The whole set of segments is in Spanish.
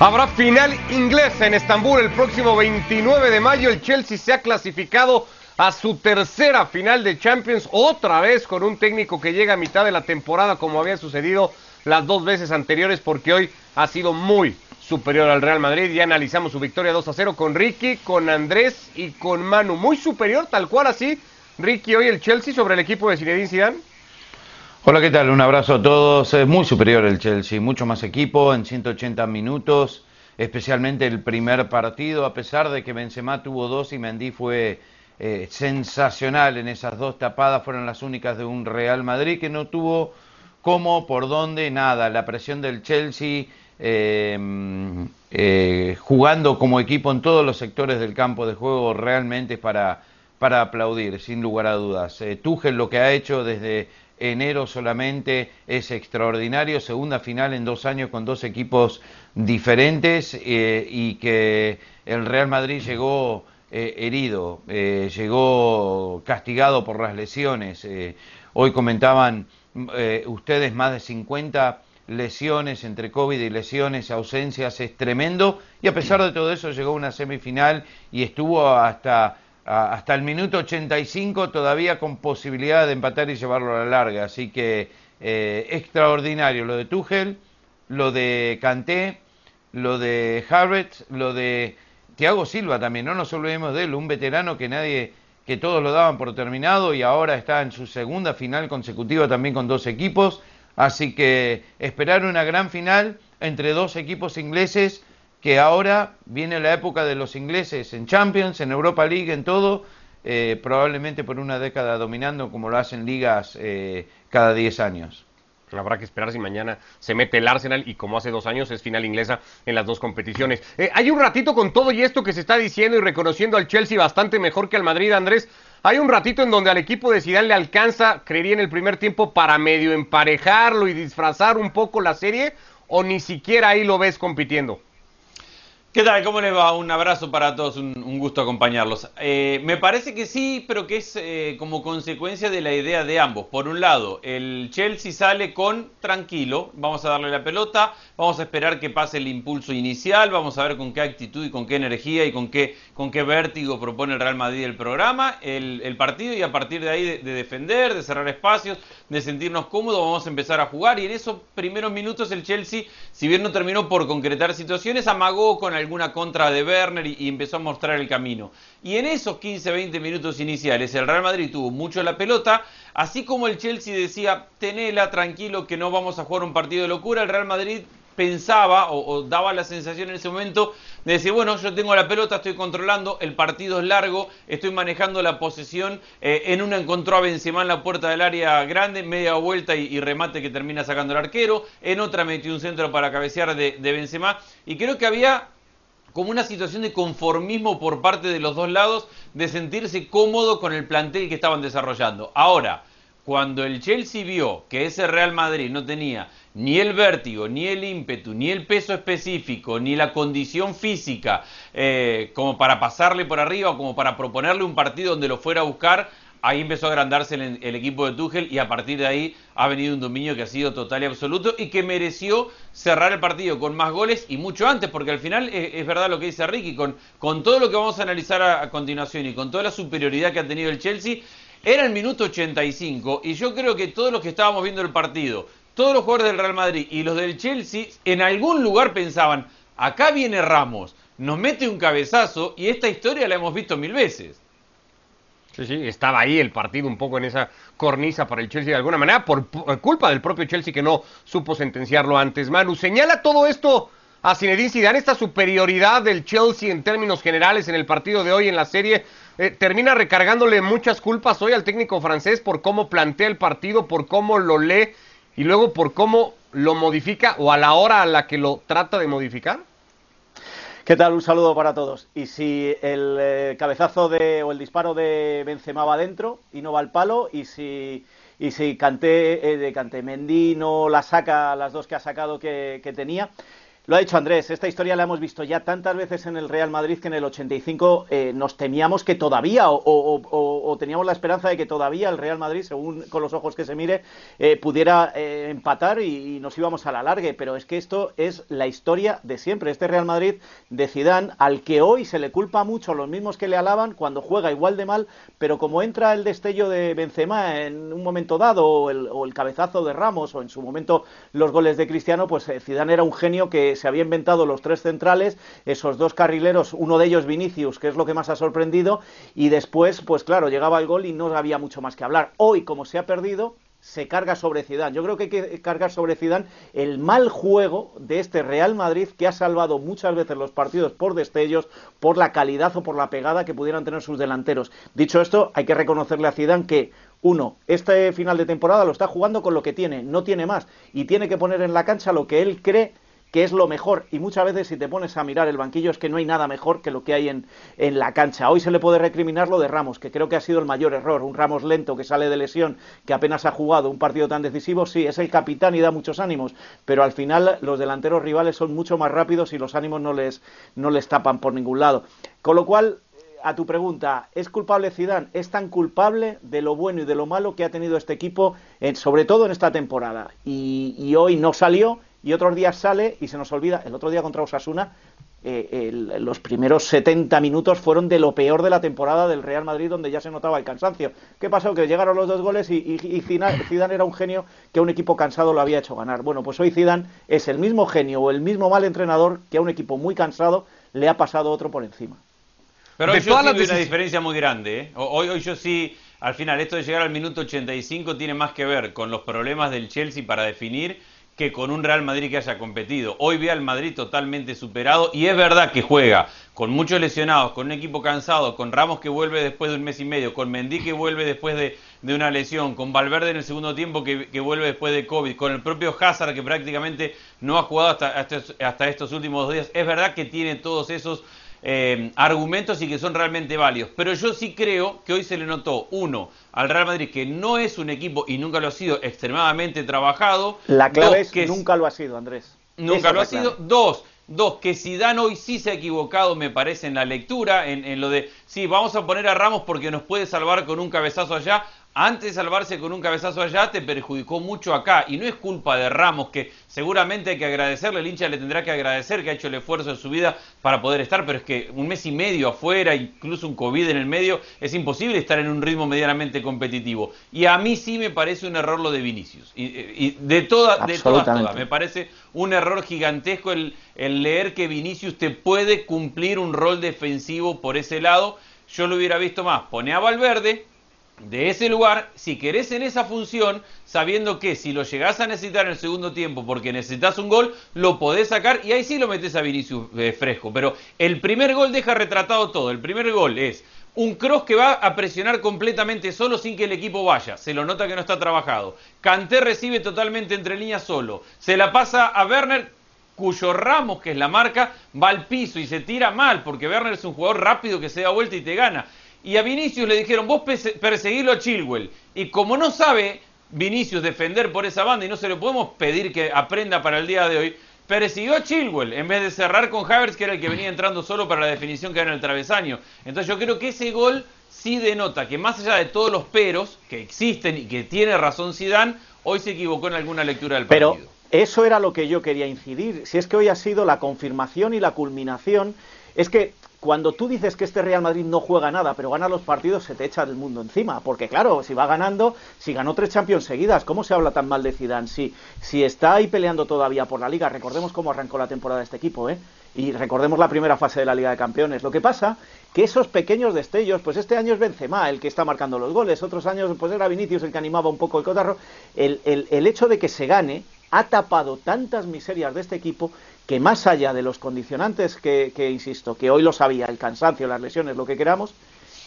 Habrá final inglesa en Estambul el próximo 29 de mayo. El Chelsea se ha clasificado a su tercera final de Champions, otra vez con un técnico que llega a mitad de la temporada como había sucedido las dos veces anteriores porque hoy ha sido muy superior al Real Madrid. Ya analizamos su victoria 2 a 0 con Ricky, con Andrés y con Manu. Muy superior, tal cual así. Ricky, hoy el Chelsea sobre el equipo de Zinedine Zidane. Hola, ¿qué tal? Un abrazo a todos. Es muy superior el Chelsea, mucho más equipo en 180 minutos, especialmente el primer partido, a pesar de que Benzema tuvo dos y Mendy fue eh, sensacional en esas dos tapadas, fueron las únicas de un Real Madrid que no tuvo cómo, por dónde, nada. La presión del Chelsea eh, eh, jugando como equipo en todos los sectores del campo de juego realmente es para, para aplaudir, sin lugar a dudas. Tuchel lo que ha hecho desde enero solamente es extraordinario, segunda final en dos años con dos equipos diferentes eh, y que el Real Madrid llegó eh, herido, eh, llegó castigado por las lesiones. hoy comentaban ustedes más de 50 lesiones entre COVID y lesiones, ausencias, es tremendo y a pesar de todo eso llegó una semifinal y estuvo hasta hasta el minuto 85 todavía con posibilidad de empatar y llevarlo a la larga. Así que eh, extraordinario lo de Tuchel, lo de Kanté, lo de Harvard, lo de Thiago Silva también. No nos olvidemos de él, un veterano que nadie, que todos lo daban por terminado y ahora está en su segunda final consecutiva también con dos equipos. Así que esperar una gran final entre dos equipos ingleses que ahora viene la época de los ingleses en Champions, en Europa League, en todo, eh, probablemente por una década dominando como lo hacen ligas eh, cada 10 años. Habrá que esperar si mañana se mete el Arsenal y como hace dos años es final inglesa en las dos competiciones. Eh, hay un ratito con todo y esto que se está diciendo y reconociendo al Chelsea bastante mejor que al Madrid, Andrés. Hay un ratito en donde al equipo de Zidane le alcanza, creería en el primer tiempo, para medio emparejarlo y disfrazar un poco la serie, o ni siquiera ahí lo ves compitiendo. ¿Qué tal? ¿Cómo les va? Un abrazo para todos, un, gusto acompañarlos. Eh, me parece que sí, pero que es eh, como consecuencia de la idea de ambos. Por un lado, el Chelsea sale con tranquilo, vamos a darle la pelota, vamos a esperar que pase el impulso inicial, vamos a ver con qué actitud y con qué energía y con qué, con qué vértigo propone el Real Madrid el programa, el, partido y a partir de ahí de, de, defender, de cerrar espacios, de sentirnos cómodos, vamos a empezar a jugar y en esos primeros minutos el Chelsea, si bien no terminó por concretar situaciones, amagó con alguna contra de Werner y, empezó a mostrar el camino. Y en esos 15-20 minutos iniciales el Real Madrid tuvo mucho la pelota, así como el Chelsea decía, tenela tranquilo que no vamos a jugar un partido de locura, el Real Madrid pensaba o, daba la sensación en ese momento de decir, bueno, yo tengo la pelota, estoy controlando, el partido es largo, estoy manejando la posesión, eh, en una encontró a Benzema en la puerta del área grande, media vuelta y, remate que termina sacando el arquero, en otra metió un centro para cabecear de, de Benzema y creo que había como una situación de conformismo por parte de los dos lados, de sentirse cómodo con el plantel que estaban desarrollando. Ahora, cuando el Chelsea vio que ese Real Madrid no tenía ni el vértigo, ni el ímpetu, ni el peso específico, ni la condición física eh, como para pasarle por arriba o como para proponerle un partido donde lo fuera a buscar, ahí empezó a agrandarse el, equipo de Tuchel y a partir de ahí ha venido un dominio que ha sido total y absoluto y que mereció cerrar el partido con más goles y mucho antes, porque al final es, verdad lo que dice Ricky, con, todo lo que vamos a analizar a, continuación y con toda la superioridad que ha tenido el Chelsea, era el minuto 85 y yo creo que todos los que estábamos viendo el partido, todos los jugadores del Real Madrid y los del Chelsea, en algún lugar pensaban, acá viene Ramos, nos mete un cabezazo y esta historia la hemos visto mil veces. Sí, sí, estaba ahí el partido un poco en esa cornisa para el Chelsea de alguna manera, por, culpa del propio Chelsea que no supo sentenciarlo antes. Manu, señala todo esto a Zinedine Zidane, esta superioridad del Chelsea en términos generales en el partido de hoy en la serie. Eh, termina recargándole muchas culpas hoy al técnico francés por cómo plantea el partido, por cómo lo lee y luego por cómo lo modifica o a la hora a la que lo trata de modificar. ¿Qué tal? Un saludo para todos. Y si el eh, cabezazo de, o el disparo de Benzema va adentro y no va al palo, y si, y si Canté, eh, de Canté Mendy no la saca, las dos que ha sacado que, tenía. Lo ha dicho Andrés, esta historia la hemos visto ya tantas veces en el Real Madrid que en el 85 eh, nos temíamos que todavía o, o, teníamos la esperanza de que todavía el Real Madrid, según con los ojos que se mire, eh, pudiera eh, empatar y, nos íbamos a la largue. Pero es que esto es la historia de siempre. Este Real Madrid de Zidane, al que hoy se le culpa mucho los mismos que le alaban cuando juega igual de mal, pero como entra el destello de Benzema en un momento dado o el, o cabezazo de Ramos o en su momento los goles de Cristiano, pues Zidane era un genio que se había inventado los tres centrales, esos dos carrileros, uno de ellos Vinicius, que es lo que más ha sorprendido, y después, pues claro, llegaba el gol y no había mucho más que hablar. Hoy, como se ha perdido, se carga sobre Zidane. Yo creo que hay que cargar sobre Zidane el mal juego de este Real Madrid que ha salvado muchas veces los partidos por destellos, por la calidad o por la pegada que pudieran tener sus delanteros. Dicho esto, hay que reconocerle a Zidane que uno, este final de temporada lo está jugando con lo que tiene, no tiene más y tiene que poner en la cancha lo que él cree que es lo mejor. Y muchas veces si te pones a mirar el banquillo es que no hay nada mejor que lo que hay en, en, la cancha. Hoy se le puede recriminar lo de Ramos, que creo que ha sido el mayor error. Un Ramos lento que sale de lesión, que apenas ha jugado un partido tan decisivo, sí, es el capitán y da muchos ánimos, pero al final los delanteros rivales son mucho más rápidos y los ánimos no les, no les tapan por ningún lado. Con lo cual, a tu pregunta, ¿es culpable Zidane? Es tan culpable de lo bueno y de lo malo que ha tenido este equipo, sobre todo en esta temporada. Y, y hoy no salió y otros días sale y se nos olvida. El otro día contra Osasuna, eh, el, los primeros 70 minutos fueron de lo peor de la temporada del Real Madrid, donde ya se notaba el cansancio. ¿Qué pasó? Que llegaron los dos goles y, y, y Zidane era un genio que a un equipo cansado lo había hecho ganar. Bueno, pues hoy Zidane es el mismo genio o el mismo mal entrenador que a un equipo muy cansado le ha pasado otro por encima. Pero hoy yo sí veo una diferencia muy grande. ¿eh? Hoy, hoy yo sí, al final, esto de llegar al minuto 85 tiene más que ver con los problemas del Chelsea para definir que con un Real Madrid que haya competido. Hoy ve al Madrid totalmente superado y es verdad que juega con muchos lesionados, con un equipo cansado, con Ramos que vuelve después de un mes y medio, con Mendy que vuelve después de, de una lesión, con Valverde en el segundo tiempo que, que, vuelve después de COVID, con el propio Hazard que prácticamente no ha jugado hasta, hasta, hasta estos últimos dos días. Es verdad que tiene todos esos eh, argumentos y que son realmente válidos. Pero yo sí creo que hoy se le notó, uno, al Real Madrid que no es un equipo y nunca lo ha sido extremadamente trabajado. La clave dos, es que nunca lo ha sido, Andrés. Nunca lo ha sido. Dos, Dos, que Zidane hoy sí se ha equivocado, me parece, en la lectura, en, en, lo de, sí, vamos a poner a Ramos porque nos puede salvar con un cabezazo allá antes de salvarse con un cabezazo allá, te perjudicó mucho acá. Y no es culpa de Ramos, que seguramente hay que agradecerle, el hincha le tendrá que agradecer que ha hecho el esfuerzo de su vida para poder estar, pero es que un mes y medio afuera, incluso un COVID en el medio, es imposible estar en un ritmo medianamente competitivo. Y a mí sí me parece un error lo de Vinicius. Y, y de, toda, de todas, todas. Me parece un error gigantesco el, el leer que Vinicius te puede cumplir un rol defensivo por ese lado. Yo lo hubiera visto más. Pone a Valverde de ese lugar, si querés en esa función, sabiendo que si lo llegás a necesitar en el segundo tiempo porque necesitas un gol, lo podés sacar y ahí sí lo metes a Vinicius eh, fresco. Pero el primer gol deja retratado todo. El primer gol es un cross que va a presionar completamente solo sin que el equipo vaya. Se lo nota que no está trabajado. Canté recibe totalmente entre líneas solo. Se la pasa a Werner, cuyo Ramos, que es la marca, va al piso y se tira mal porque Werner es un jugador rápido que se da vuelta y te gana y a Vinicius le dijeron, vos perseguilo a Chilwell. Y como no sabe Vinicius defender por esa banda y no se le podemos pedir que aprenda para el día de hoy, persiguió a Chilwell en vez de cerrar con Havertz, que era el que venía entrando solo para la definición que era en el travesaño. Entonces yo creo que ese gol sí denota que más allá de todos los peros que existen y que tiene razón Zidane, hoy se equivocó en alguna lectura del partido. Pero eso era lo que yo quería incidir. Si es que hoy ha sido la confirmación y la culminación, es que cuando tú dices que este Real Madrid no juega nada, pero gana los partidos, se te echa del mundo encima. Porque claro, si va ganando, si ganó tres Champions seguidas, ¿cómo se habla tan mal de Zidane? Si, si está ahí peleando todavía por la Liga, recordemos cómo arrancó la temporada de este equipo, ¿eh? Y recordemos la primera fase de la Liga de Campeones. Lo que pasa que esos pequeños destellos, pues este año es Benzema el que está marcando los goles, otros años pues era Vinicius el que animaba un poco el cotarro. El, el, el hecho de que se gane ha tapado tantas miserias de este equipo que más allá de los condicionantes que, insisto, que hoy lo sabía, el cansancio, las lesiones, lo que queramos,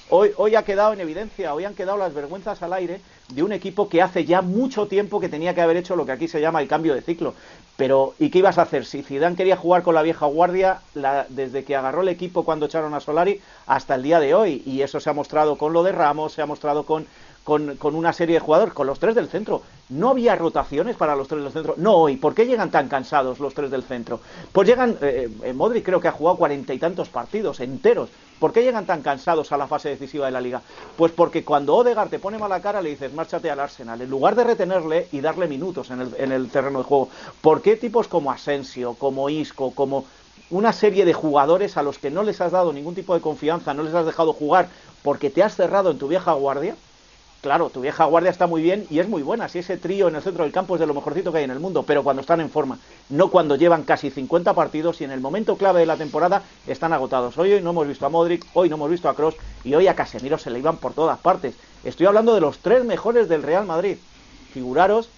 hoy, hoy ha quedado en evidencia, hoy han quedado las vergüenzas al aire de un equipo que hace ya mucho tiempo que tenía que haber hecho lo que aquí se llama el cambio de ciclo. Pero, ¿y qué ibas a hacer? Si Zidane quería jugar con la vieja guardia desde que agarró el equipo cuando echaron a Solari hasta el día de hoy, y eso se ha mostrado con lo de Ramos, se ha mostrado con con, con, una serie de jugadores, con los tres del centro. No había rotaciones para los tres del centro. No hoy. ¿Por qué llegan tan cansados los tres del centro? Pues llegan, eh, eh Modric creo que ha jugado cuarenta y tantos partidos enteros. ¿Por qué llegan tan cansados a la fase decisiva de la liga? Pues porque cuando Odegaard te pone mala cara le dices, márchate al Arsenal, en lugar de retenerle y darle minutos en el, en el terreno de juego. ¿Por qué tipos como Asensio, como Isco, como una serie de jugadores a los que no les has dado ningún tipo de confianza, no les has dejado jugar porque te has cerrado en tu vieja guardia? Claro, tu vieja guardia está muy bien y es muy buena. Si ese trío en el centro del campo es de lo mejorcito que hay en el mundo, pero cuando están en forma, no cuando llevan casi 50 partidos y en el momento clave de la temporada están agotados. Hoy, hoy no hemos visto a Modric, hoy no hemos visto a Cross y hoy a Casemiro se le iban por todas partes. Estoy hablando de los tres mejores del Real Madrid. Figuraros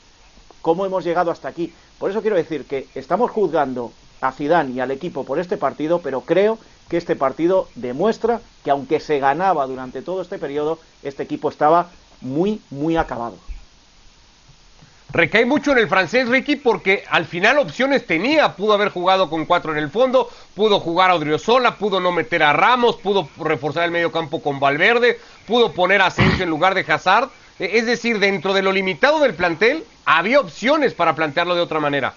cómo hemos llegado hasta aquí. Por eso quiero decir que estamos juzgando a Zidane y al equipo por este partido, pero creo que este partido demuestra que aunque se ganaba durante todo este periodo, este equipo estaba muy, muy acabado. Recae mucho en el francés, Ricky, porque al final opciones tenía. Pudo haber jugado con cuatro en el fondo, pudo jugar a Odriozola, pudo no meter a Ramos, pudo reforzar el medio campo con Valverde, pudo poner a Asensio en lugar de Hazard. E, es decir, dentro de lo limitado del plantel, había opciones para plantearlo de otra manera.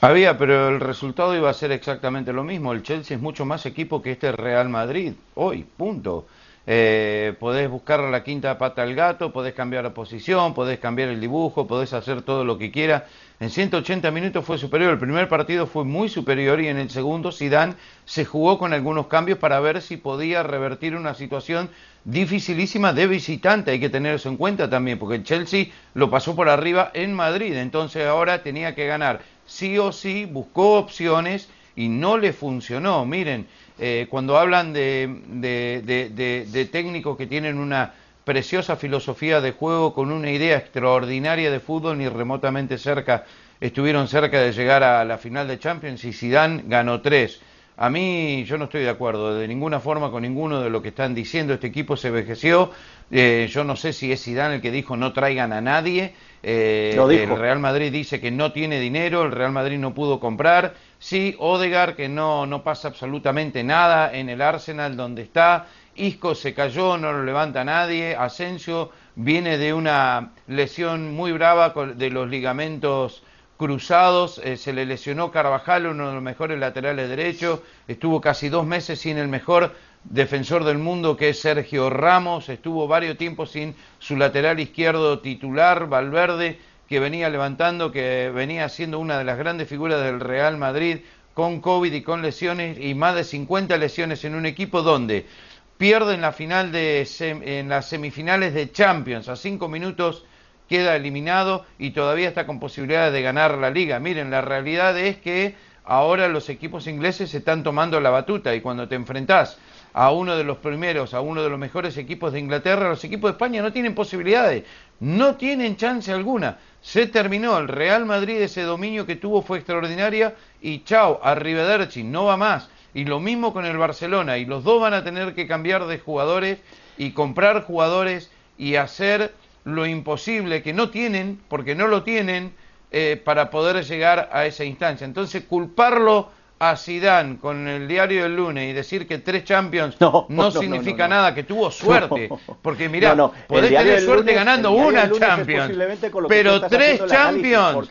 Había, pero el resultado iba a ser exactamente lo mismo. El Chelsea es mucho más equipo que este Real Madrid, hoy, punto. Eh, podés buscar la quinta pata al gato, podés cambiar la posición, podés cambiar el dibujo, podés hacer todo lo que quieras. En 180 minutos fue superior. El primer partido fue muy superior y en el segundo Zidane se jugó con algunos cambios para ver si podía revertir una situación dificilísima de visitante. Hay que tener eso en cuenta también, porque el Chelsea lo pasó por arriba en Madrid. Entonces ahora tenía que ganar sí o sí, buscó opciones y no le funcionó. Miren, eh, cuando hablan de, de, técnicos que tienen una preciosa filosofía de juego con una idea extraordinaria de fútbol, ni remotamente cerca estuvieron cerca de llegar a la final de Champions y Zidane ganó tres. A mí yo no estoy de acuerdo de ninguna forma con ninguno de lo que están diciendo. Este equipo se envejeció. Eh, yo no sé si es Zidane el que dijo no traigan a nadie. Eh, el Real Madrid dice que no tiene dinero, el Real Madrid no pudo comprar. Sí, Odegar que no, no pasa absolutamente nada en el Arsenal donde está. Isco se cayó, no lo levanta nadie. Asensio viene de una lesión muy brava de los ligamentos cruzados, eh, se le lesionó Carvajal, uno de los mejores laterales derechos, estuvo casi dos meses sin el mejor defensor del mundo que es Sergio Ramos, estuvo varios tiempos sin su lateral izquierdo titular, Valverde, que venía levantando, que venía siendo una de las grandes figuras del Real Madrid, con COVID y con lesiones, y más de 50 lesiones en un equipo donde pierden la final de en las semifinales de Champions a cinco minutos queda eliminado y todavía está con posibilidades de ganar la liga. Miren, la realidad es que ahora los equipos ingleses se están tomando la batuta y cuando te enfrentás a uno de los primeros, a uno de los mejores equipos de Inglaterra, los equipos de España no tienen posibilidades, no tienen chance alguna. Se terminó, el Real Madrid ese dominio que tuvo fue extraordinaria y chao, arrivederci, no va más. Y lo mismo con el Barcelona, y los dos van a tener que cambiar de jugadores y comprar jugadores y hacer lo imposible que no tienen, porque no lo tienen, eh, para poder llegar a esa instancia. Entonces, culparlo a Zidane con el diario del lunes y decir que tres Champions no, significa nada, que tuvo suerte. Porque mirá, podés tener suerte ganando una Champions, pero tres Champions,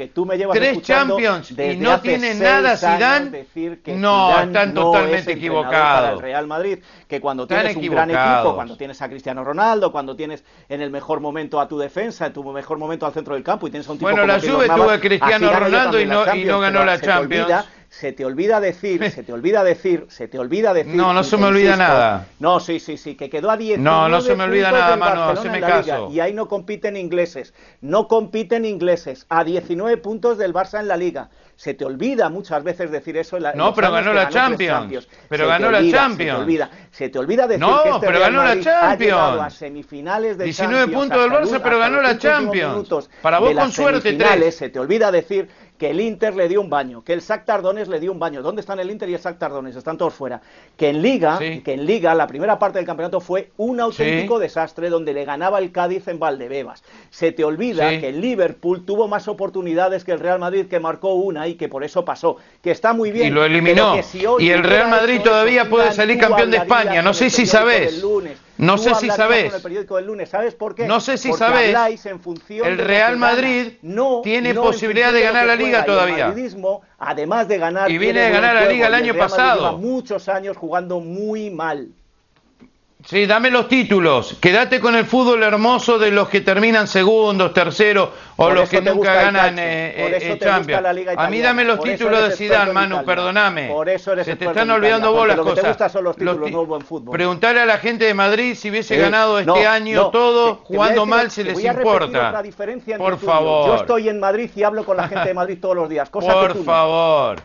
tres Champions y no tiene nada Zidane, no, están totalmente equivocados. El Real Madrid, que cuando tienes un gran equipo, cuando tienes a Cristiano Ronaldo, cuando tienes en el mejor momento a tu defensa, en tu mejor momento al centro del campo y tienes a un tipo Bueno, la Juve tuvo a Cristiano Ronaldo y no, y no ganó la Champions se te olvida decir, se te olvida decir, se te olvida decir. No, no se me olvida nada. No, sí, sí, sí, que quedó a 10. No, no se me olvida nada, mano, se me caso. y ahí no compiten ingleses, no compiten ingleses, a 19 puntos del Barça en la liga. Se te olvida muchas veces decir eso en la No, pero ganó la Champions. Pero ganó la Champions. Se te olvida, se te olvida decir no, que este pero ganó la Champions. a semifinales de 19 puntos del Barça, pero ganó la Champions. Para vos con suerte tres. Se te olvida decir que el Inter le dio un baño, que el Sac Tardones le dio un baño. ¿Dónde están el Inter y el Sac Tardones? Están todos fuera. Que en Liga, que en Liga, la primera parte del campeonato fue un auténtico desastre donde le ganaba el Cádiz en Valdebebas. Se te olvida que el Liverpool tuvo más oportunidades que el Real Madrid, que marcó una y que por eso pasó. Que está muy bien. Y lo eliminó. y el Real Madrid todavía puede salir campeón de España. No sé si sabes. No Tú sé si sabes. el periódico del lunes, ¿sabes por qué? No sé si Porque sabes. en función El de Real. Madrid No, tiene no posibilidad de ganar que la Liga todavía. El madridismo, además de ganar, Y viene de ganar la Liga el año Real pasado. lleva muchos años jugando muy mal. Sí, dame los títulos. Quédate con el fútbol hermoso de los que terminan segundos, terceros o Por los que te nunca ganan calcio. eh, Por eh, eso eh, te gusta Champions. la Liga A mí dame los Por títulos de Zidane, Manu, perdóname. Por eso eres Se te están olvidando vos las lo que cosas. te gusta son los títulos, ti- no buen fútbol. Preguntale a la gente de Madrid si hubiese Eh, ganado este no, año no, todo te- te jugando decir- mal si te les voy a repetir importa. otra diferencia Por tú favor. Yo estoy en Madrid y hablo con la gente de Madrid todos los días, cosa que Por tú no. favor.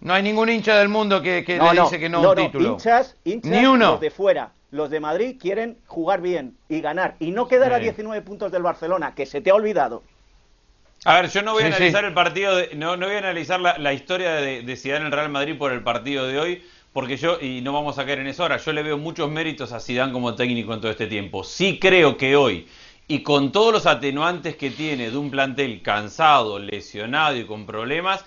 No hay ningún hincha del mundo que, que le dice que no, un título. Hinchas, hinchas, Ni uno. los de fuera. Los de Madrid quieren jugar bien y ganar y no quedar a Sí. 19 puntos del Barcelona, que se te ha olvidado. A ver, yo no voy a Sí, analizar sí. el partido, de- no, no voy a analizar la, la historia de, de Zidane en el Real Madrid por el partido de hoy, porque yo, y no vamos a caer en eso ahora, yo le veo muchos méritos a Zidane como técnico en todo este tiempo. Sí creo que hoy, y con todos los atenuantes que tiene de un plantel cansado, lesionado y con problemas,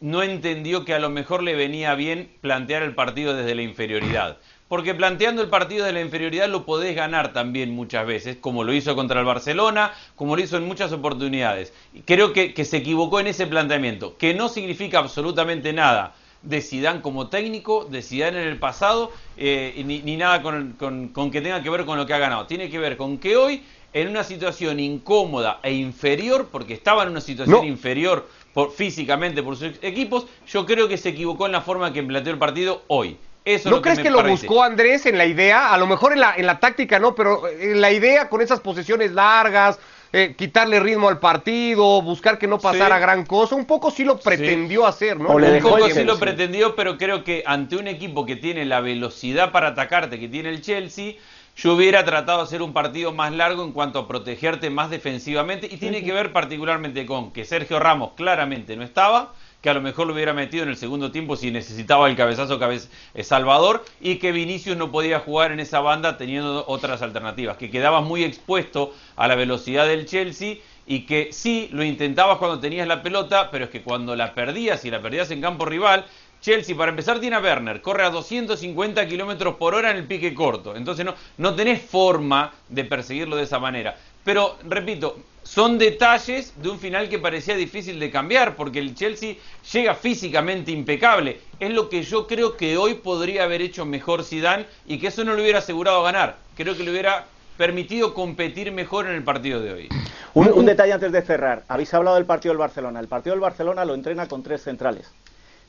no entendió que a lo mejor le venía bien plantear el partido desde la inferioridad. Porque planteando el partido de la inferioridad lo podés ganar también muchas veces, como lo hizo contra el Barcelona, como lo hizo en muchas oportunidades. Creo que, que se equivocó en ese planteamiento, que no significa absolutamente nada de Zidane como técnico, de Zidane en el pasado, eh, ni, ni nada con, con- con que tenga que ver con lo que ha ganado. Tiene que ver con que hoy, en una situación incómoda e inferior, porque estaba en una situación No. inferior por, físicamente por sus equipos, yo creo que se equivocó en la forma que planteó el partido hoy. Eso ¿No lo crees que, lo parece. buscó Andrés en la idea? A lo mejor en la, en la táctica no, pero en la idea con esas posesiones largas, eh, quitarle ritmo al partido, buscar que no pasara Sí. gran cosa, un poco sí lo pretendió hacer, ¿no? Un dejó poco sí lo pretendió, pero creo que ante un equipo que tiene la velocidad para atacarte que tiene el Chelsea, yo hubiera tratado de hacer un partido más largo en cuanto a protegerte más defensivamente y tiene que ver particularmente con que Sergio Ramos claramente no estaba, que a lo mejor lo hubiera metido en el segundo tiempo si necesitaba el cabezazo cabez Salvador y que Vinicius no podía jugar en esa banda teniendo otras alternativas, que quedabas muy expuesto a la velocidad del Chelsea y que sí lo intentabas cuando tenías la pelota, pero es que cuando la perdías y la perdías en campo rival, Chelsea, para empezar, tiene a Werner, corre a 250 kilómetros por hora en el pique corto. Entonces no, no tenés forma de perseguirlo de esa manera. Pero, repito, son detalles de un final que parecía difícil de cambiar, porque el Chelsea llega físicamente impecable. Es lo que yo creo que hoy podría haber hecho mejor Zidane y que eso no le hubiera asegurado ganar. Creo que le hubiera permitido competir mejor en el partido de hoy. Un, detalle antes de cerrar. Habéis hablado del partido del Barcelona. El partido del Barcelona lo entrena con tres centrales.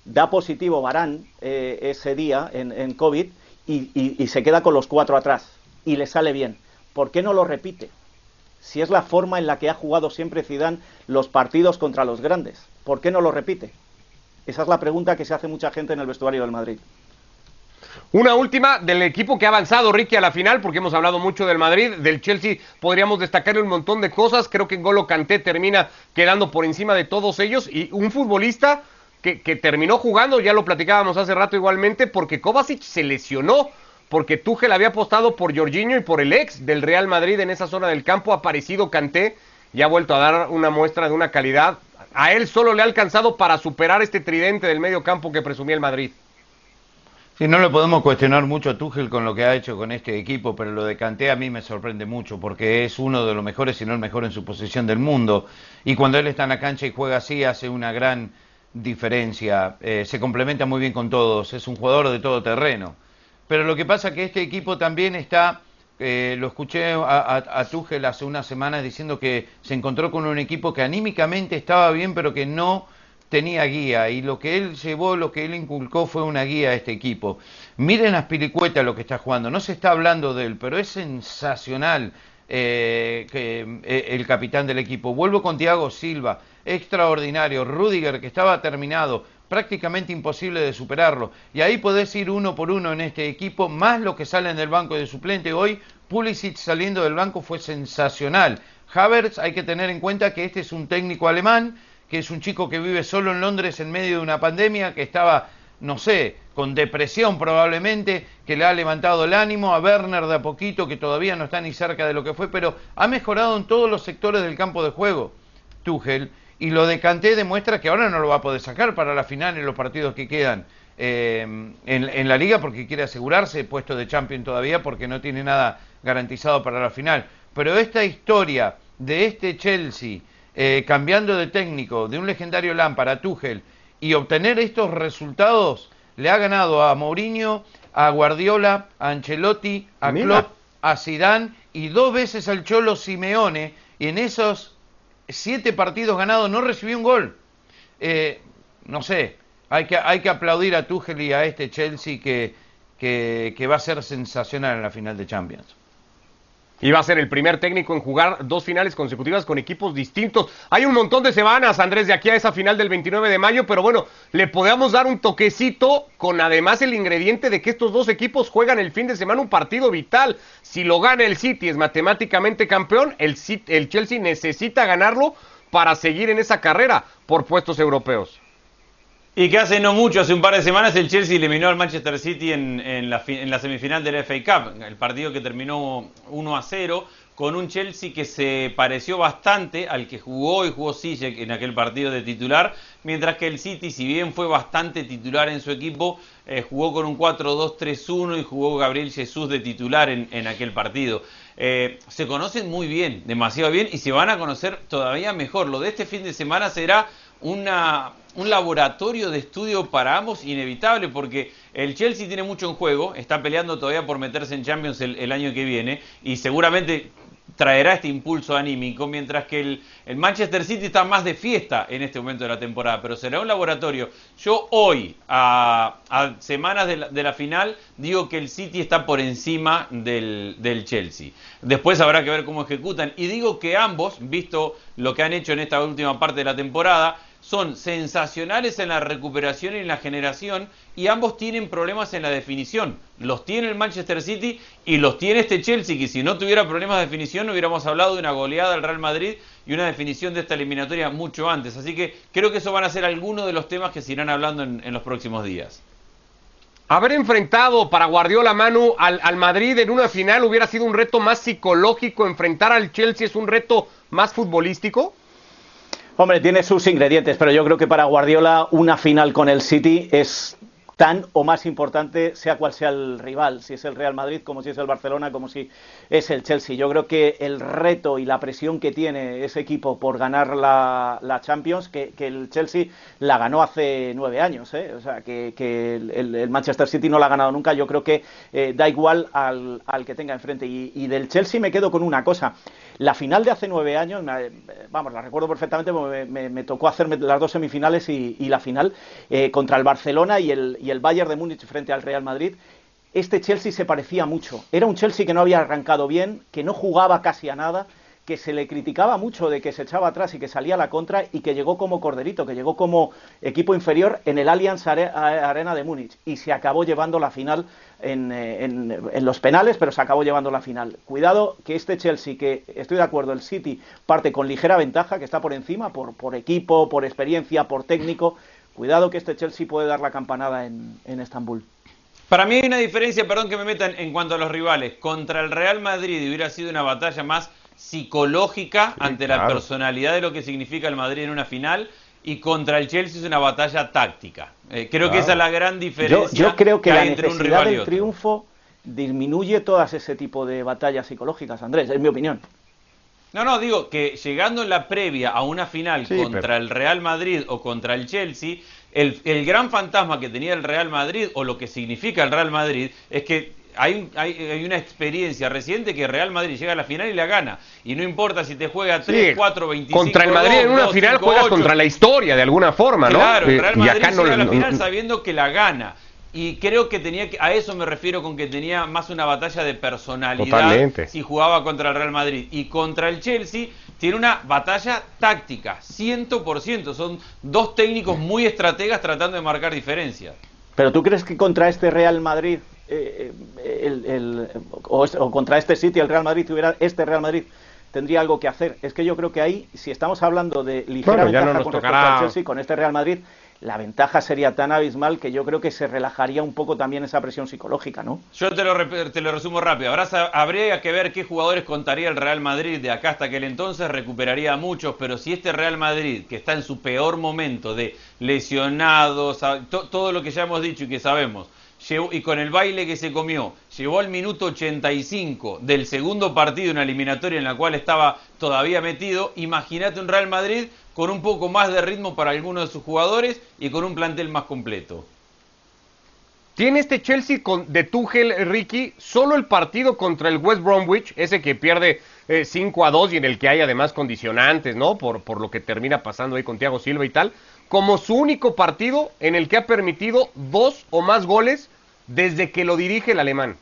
Da positivo Barán eh, ese día en, COVID y- y se queda con los cuatro atrás. Y le sale bien. ¿Por qué no lo repite? Si es la forma en la que ha jugado siempre Zidane los partidos contra los grandes. ¿Por qué no lo repite? Esa es la pregunta que se hace mucha gente en el vestuario del Madrid. Una última del equipo que ha avanzado, Ricky, a la final, porque hemos hablado mucho del Madrid, del Chelsea podríamos destacarle un montón de cosas. Creo que Golo Kanté termina quedando por encima de todos ellos y un futbolista que, que terminó jugando, ya lo platicábamos hace rato igualmente, porque Kovacic se lesionó, porque Tuchel había apostado por Jorginho y por el ex del Real Madrid en esa zona del campo, ha aparecido Kanté y ha vuelto a dar una muestra de una calidad. A él solo le ha alcanzado para superar este tridente del medio campo que presumía el Madrid. Sí, no le podemos cuestionar mucho a con lo que ha hecho con este equipo, pero lo de Kanté a mí me sorprende mucho porque es uno de los mejores, si no el mejor en su posición del mundo. Y cuando él está en la cancha y juega así, hace una gran diferencia. Eh, se complementa muy bien con todos, es un jugador de todo terreno. Pero lo que pasa que este equipo también está, eh, lo escuché a, a, hace unas semanas diciendo que se encontró con un equipo que anímicamente estaba bien, pero que no tenía guía. Y lo que él llevó, lo que él inculcó fue una guía a este equipo. Miren a Spilicueta lo que está jugando, no se está hablando de él, pero es sensacional eh, que, eh, el capitán del equipo. Vuelvo con Thiago Silva, extraordinario, Rudiger que estaba terminado, prácticamente imposible de superarlo. Y ahí podés ir uno por uno en este equipo, más lo que salen del banco de suplente. Hoy Pulisic saliendo del banco fue sensacional. Havertz hay que tener en cuenta que este es un técnico alemán que es un chico que vive solo en Londres en medio de una pandemia, que estaba, no sé, con depresión probablemente, que le ha levantado el ánimo a Werner de a poquito, que todavía no está ni cerca de lo que fue, pero ha mejorado en todos los sectores del campo de juego, Tuchel, y lo de Kanté demuestra que ahora no lo va a poder sacar para la final en los partidos que quedan. eh, en, en, la liga porque quiere asegurarse puesto de champion todavía porque no tiene nada garantizado para la final. Pero esta historia de este Chelsea eh, cambiando de técnico de un legendario Lampard a Tuchel y obtener estos resultados le ha ganado a Mourinho, a Guardiola, a Ancelotti, a Klopp, a Zidane y dos veces al Cholo Simeone y en esos siete partidos ganados no recibió un gol. Eh, no sé, hay que, hay que aplaudir a Tuchel y a este Chelsea que, que va a ser sensacional en la final de Champions. Y va a ser el primer técnico en jugar dos finales consecutivas con equipos distintos. Hay un montón de semanas, Andrés, de aquí a esa final del 29 de mayo, pero bueno, le podemos dar un toquecito con además el ingrediente de que estos dos equipos juegan el fin de semana un partido vital. Si lo gana el City, es matemáticamente campeón, el, el Chelsea necesita ganarlo para seguir en esa carrera por puestos europeos. Y que hace no mucho, hace un par de semanas, el Chelsea eliminó al Manchester City en, la, semifinal del FA Cup, el partido que terminó 1 a 0, con un Chelsea que se pareció bastante al que jugó y jugó Ziyech en aquel partido de titular, mientras que el City, si bien fue bastante titular en su equipo, eh, jugó con un 4-2-3-1 y jugó Gabriel Jesús de titular en, aquel partido. Eh, se conocen muy bien, demasiado bien, y se van a conocer todavía mejor. Lo de este fin de semana será una, un laboratorio de estudio para ambos inevitable porque el Chelsea tiene mucho en juego, está peleando todavía por meterse en Champions el, año que viene y seguramente traerá este impulso anímico, mientras que el, Manchester City está más de fiesta en este momento de la temporada, pero será un laboratorio. Yo hoy, a, semanas de la, final, digo que el City está por encima del, del, Chelsea. Después habrá que ver cómo ejecutan. Y digo que ambos, visto lo que han hecho en esta última parte de la temporada, son sensacionales en la recuperación y en la generación y ambos tienen problemas en la definición. Los tiene el Manchester City y los tiene este Chelsea, que si no tuviera problemas de definición hubiéramos hablado de una goleada al Real Madrid y una definición de esta eliminatoria mucho antes. Así que creo que eso van a ser algunos de los temas que se irán hablando en, los próximos días. Haber enfrentado para Guardiola Manu al, al Madrid en una final hubiera sido un reto más psicológico, enfrentar al Chelsea es un reto más futbolístico. Hombre, tiene sus ingredientes, pero yo creo que para Guardiola una final con el City es tan o más importante sea cual sea el rival, si es el Real Madrid, como si es el Barcelona, como si es el Chelsea. Yo creo que el reto y la presión que tiene ese equipo por ganar la, Champions, que, el Chelsea la ganó hace nueve años, ¿eh? o sea, que, el, Manchester City no la ha ganado nunca, yo creo que eh, da igual al, que tenga enfrente. y del Chelsea me quedo con una cosa. La final de hace nueve años, vamos, la recuerdo perfectamente, me, tocó hacerme las dos semifinales y, la final eh, contra el Barcelona y el, y el Bayern de Múnich frente al Real Madrid. Este Chelsea se parecía mucho. Era un Chelsea que no había arrancado bien, que no jugaba casi a nada, que se le criticaba mucho de que se echaba atrás y que salía a la contra y que llegó como corderito, que llegó como equipo inferior en el Allianz Arena de Múnich y se acabó llevando la final en, en, los penales, pero se acabó llevando la final. Cuidado que este Chelsea, que estoy de acuerdo, el City parte con ligera ventaja, que está por encima, por, por equipo, por experiencia, por técnico. Cuidado que este Chelsea puede dar la campanada en, en Estambul. Para mí hay una diferencia, perdón que me metan en cuanto a los rivales. Contra el Real Madrid hubiera sido una batalla más psicológica ante la personalidad de lo que significa el Madrid en una final y contra el Chelsea es una batalla táctica. Eh, creo que esa es la gran diferencia. Yo, creo que, la necesidad del triunfo disminuye todas ese tipo de batallas psicológicas, Andrés, es mi opinión. No, no, digo que llegando en la previa a una final contra el Real Madrid o contra el Chelsea, el, el gran fantasma que tenía el Real Madrid o lo que significa el Real Madrid es que hay, hay, una experiencia reciente que Real Madrid llega a la final y la gana. Y no importa si te juega 3, 4, 25. Contra el Madrid en una final juegas contra la historia de alguna forma, ¿no? Claro, eh, Real Madrid llega a la final sabiendo que la gana. Y creo que tenía que, a eso me refiero con que tenía más una batalla de personalidad si jugaba contra el Real Madrid. Y contra el Chelsea tiene una batalla táctica, 100%. Son dos técnicos muy estrategas tratando de marcar diferencias. Pero tú crees que contra este Real Madrid eh, el, o, contra este sitio el Real Madrid tuviera este Real Madrid tendría algo que hacer. Es que yo creo que ahí, si estamos hablando de ligera ventaja con respecto al Chelsea, con este Real Madrid, la ventaja sería tan abismal que yo creo que se relajaría un poco también esa presión psicológica, ¿no? Yo te lo, te lo resumo rápido. habría que ver qué jugadores contaría el Real Madrid de acá hasta aquel entonces, recuperaría a muchos, pero si este Real Madrid, que está en su peor momento de lesionados, todo lo que ya hemos dicho y que sabemos, y con el baile que se comió, llegó al minuto 85 del segundo partido, una eliminatoria en la cual estaba todavía metido, imagínate un Real Madrid con un poco más de ritmo para algunos de sus jugadores y con un plantel más completo. Tiene este Chelsea con, de Tuchel, Ricky, solo el partido contra el West Bromwich, ese que pierde 5 eh, a 2 y en el que hay además condicionantes, ¿no? Por, por lo que termina pasando ahí con Thiago Silva y tal, como su único partido en el que ha permitido dos o más goles desde que lo dirige el alemán.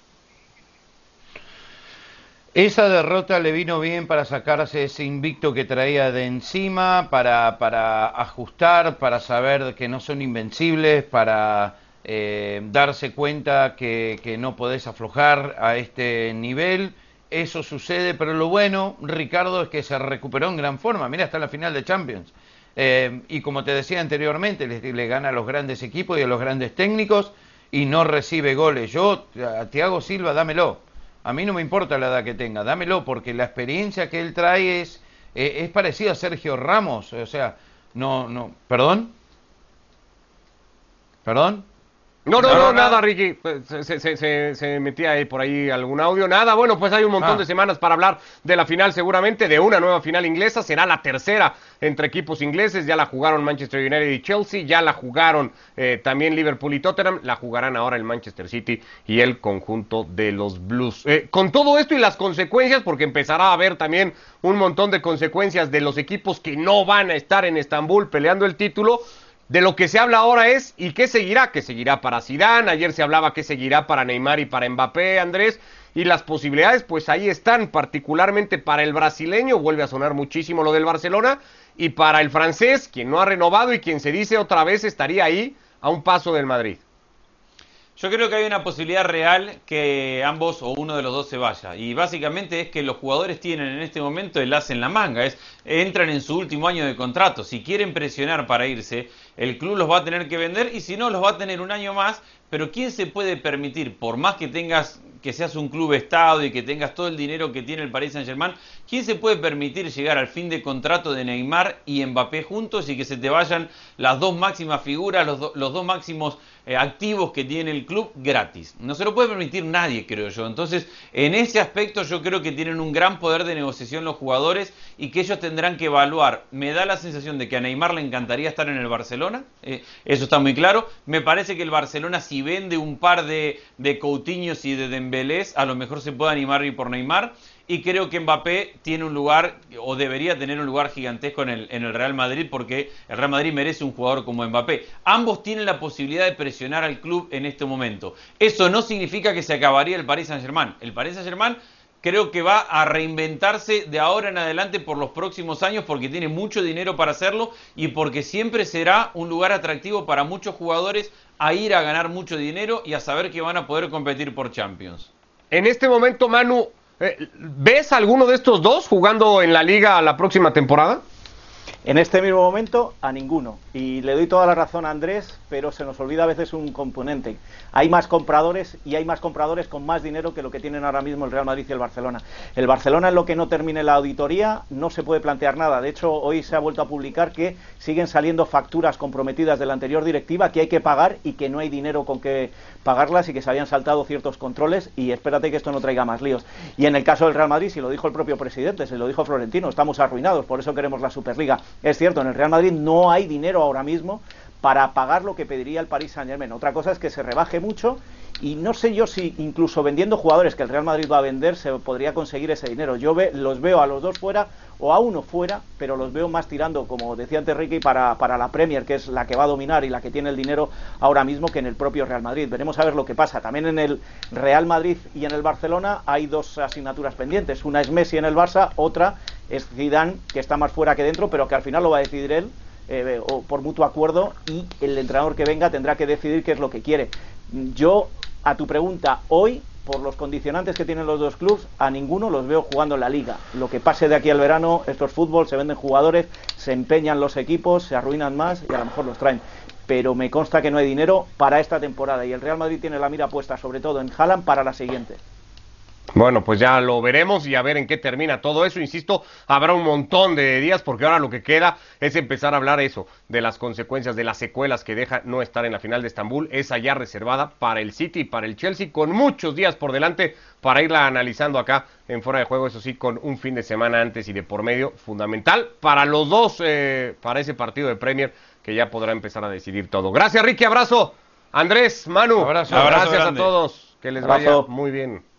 Esa derrota le vino bien para sacarse ese invicto que traía de encima, para, ajustar, para saber que no son invencibles, para eh, darse cuenta que, que, no podés aflojar a este nivel. Eso sucede, pero lo bueno, Ricardo, es que se recuperó en gran forma. Mira, está la final de Champions. Eh, y como te decía anteriormente, le, gana a los grandes equipos y a los grandes técnicos y no recibe goles. Yo, a Thiago Silva, dámelo. A mí no me importa la edad que tenga, dámelo, porque la experiencia que él trae es, eh, es parecida a Sergio Ramos. O sea, no, no. ¿Perdón? ¿Perdón? No, no, no, nada, Ricky. Se, metía ahí por ahí algún audio. Nada, bueno, pues hay un montón ah. de semanas para hablar de la final, seguramente, de una nueva final inglesa. Será la tercera entre equipos ingleses. Ya la jugaron Manchester United y Chelsea. Ya la jugaron eh, también Liverpool y Tottenham. La jugarán ahora el Manchester City y el conjunto de los Blues. Eh, con todo esto y las consecuencias, porque empezará a haber también un montón de consecuencias de los equipos que no van a estar en Estambul peleando el título. De lo que se habla ahora es, ¿y qué seguirá? ¿Qué seguirá para Zidane? Ayer se hablaba que seguirá para Neymar y para Mbappé, Andrés. Y las posibilidades, pues ahí están, particularmente para el brasileño, vuelve a sonar muchísimo lo del Barcelona, y para el francés, quien no ha renovado y quien se dice otra vez estaría ahí a un paso del Madrid. Yo creo que hay una posibilidad real que ambos o uno de los dos se vaya. Y básicamente es que los jugadores tienen en este momento el as en la manga. Es, entran en su último año de contrato. Si quieren presionar para irse, el club los va a tener que vender y si no, los va a tener un año más. Pero ¿quién se puede permitir, por más que tengas que seas un club estado y que tengas todo el dinero que tiene el Paris Saint Germain, ¿quién se puede permitir llegar al fin de contrato de Neymar y Mbappé juntos y que se te vayan las dos máximas figuras, los, los dos máximos eh, activos que tiene el club gratis? No se lo puede permitir nadie, creo yo. Entonces, en ese aspecto yo creo que tienen un gran poder de negociación los jugadores y que ellos tendrán que evaluar. Me da la sensación de que a Neymar le encantaría estar en el Barcelona, eh, eso está muy claro. Me parece que el Barcelona si vende un par de, de y de Dembélés, a lo mejor se puede animar ir por Neymar. Y creo que Mbappé tiene un lugar, o debería tener un lugar gigantesco en el, Real Madrid, porque el Real Madrid merece un jugador como Mbappé. Ambos tienen la posibilidad de presionar al club en este momento. Eso no significa que se acabaría el Paris Saint-Germain. El Paris Saint-Germain creo que va a reinventarse de ahora en adelante por los próximos años porque tiene mucho dinero para hacerlo y porque siempre será un lugar atractivo para muchos jugadores a ir a ganar mucho dinero y a saber que van a poder competir por Champions. En este momento, Manu, eh, ¿ves alguno de estos dos jugando en la liga la próxima temporada? En este mismo momento, a ninguno. Y le doy toda la razón a Andrés, pero se nos olvida a veces un componente. Hay más compradores y hay más compradores con más dinero que lo que tienen ahora mismo el Real Madrid y el Barcelona. El Barcelona, en lo que no termine la auditoría, no se puede plantear nada. De hecho, hoy se ha vuelto a publicar que siguen saliendo facturas comprometidas de la anterior directiva que hay que pagar y que no hay dinero con que pagarlas y que se habían saltado ciertos controles. Y espérate que esto no traiga más líos. Y en el caso del Real Madrid, si lo dijo el propio presidente, se lo dijo Florentino, estamos arruinados, por eso queremos la Superliga. Es cierto, en el Real Madrid no hay dinero ahora mismo para pagar lo que pediría el Paris Saint Germain. Otra cosa es que se rebaje mucho y no sé yo si incluso vendiendo jugadores que el Real Madrid va a vender se podría conseguir ese dinero. Yo los veo a los dos fuera o a uno fuera, pero los veo más tirando, como decía antes Ricky, para, para la Premier, que es la que va a dominar y la que tiene el dinero ahora mismo que en el propio Real Madrid. Veremos a ver lo que pasa. También en el Real Madrid y en el Barcelona hay dos asignaturas pendientes. Una es Messi en el Barça, otra es Zidane, que está más fuera que dentro, pero que al final lo va a decidir él eh, o por mutuo acuerdo y el entrenador que venga tendrá que decidir qué es lo que quiere. Yo, a tu pregunta, hoy, por los condicionantes que tienen los dos clubes, a ninguno los veo jugando en la liga. Lo que pase de aquí al verano, estos fútbol, se venden jugadores, se empeñan los equipos, se arruinan más y a lo mejor los traen. pero me consta que no hay dinero para esta temporada y el Real Madrid tiene la mira puesta sobre todo en Haaland para la siguiente. Bueno, pues ya lo veremos y a ver en qué termina todo eso. Insisto, habrá un montón de días porque ahora lo que queda es empezar a hablar eso, de las consecuencias, de las secuelas que deja no estar en la final de Estambul. Esa ya reservada para el City y para el Chelsea, con muchos días por delante para irla analizando acá en fuera de juego, eso sí, con un fin de semana antes y de por medio fundamental para los dos, eh, para ese partido de Premier que ya podrá empezar a decidir todo. Gracias, Ricky, abrazo. Andrés, Manu, Abrazo. gracias Abrazo a todos. Que les Abrazo. vaya muy bien.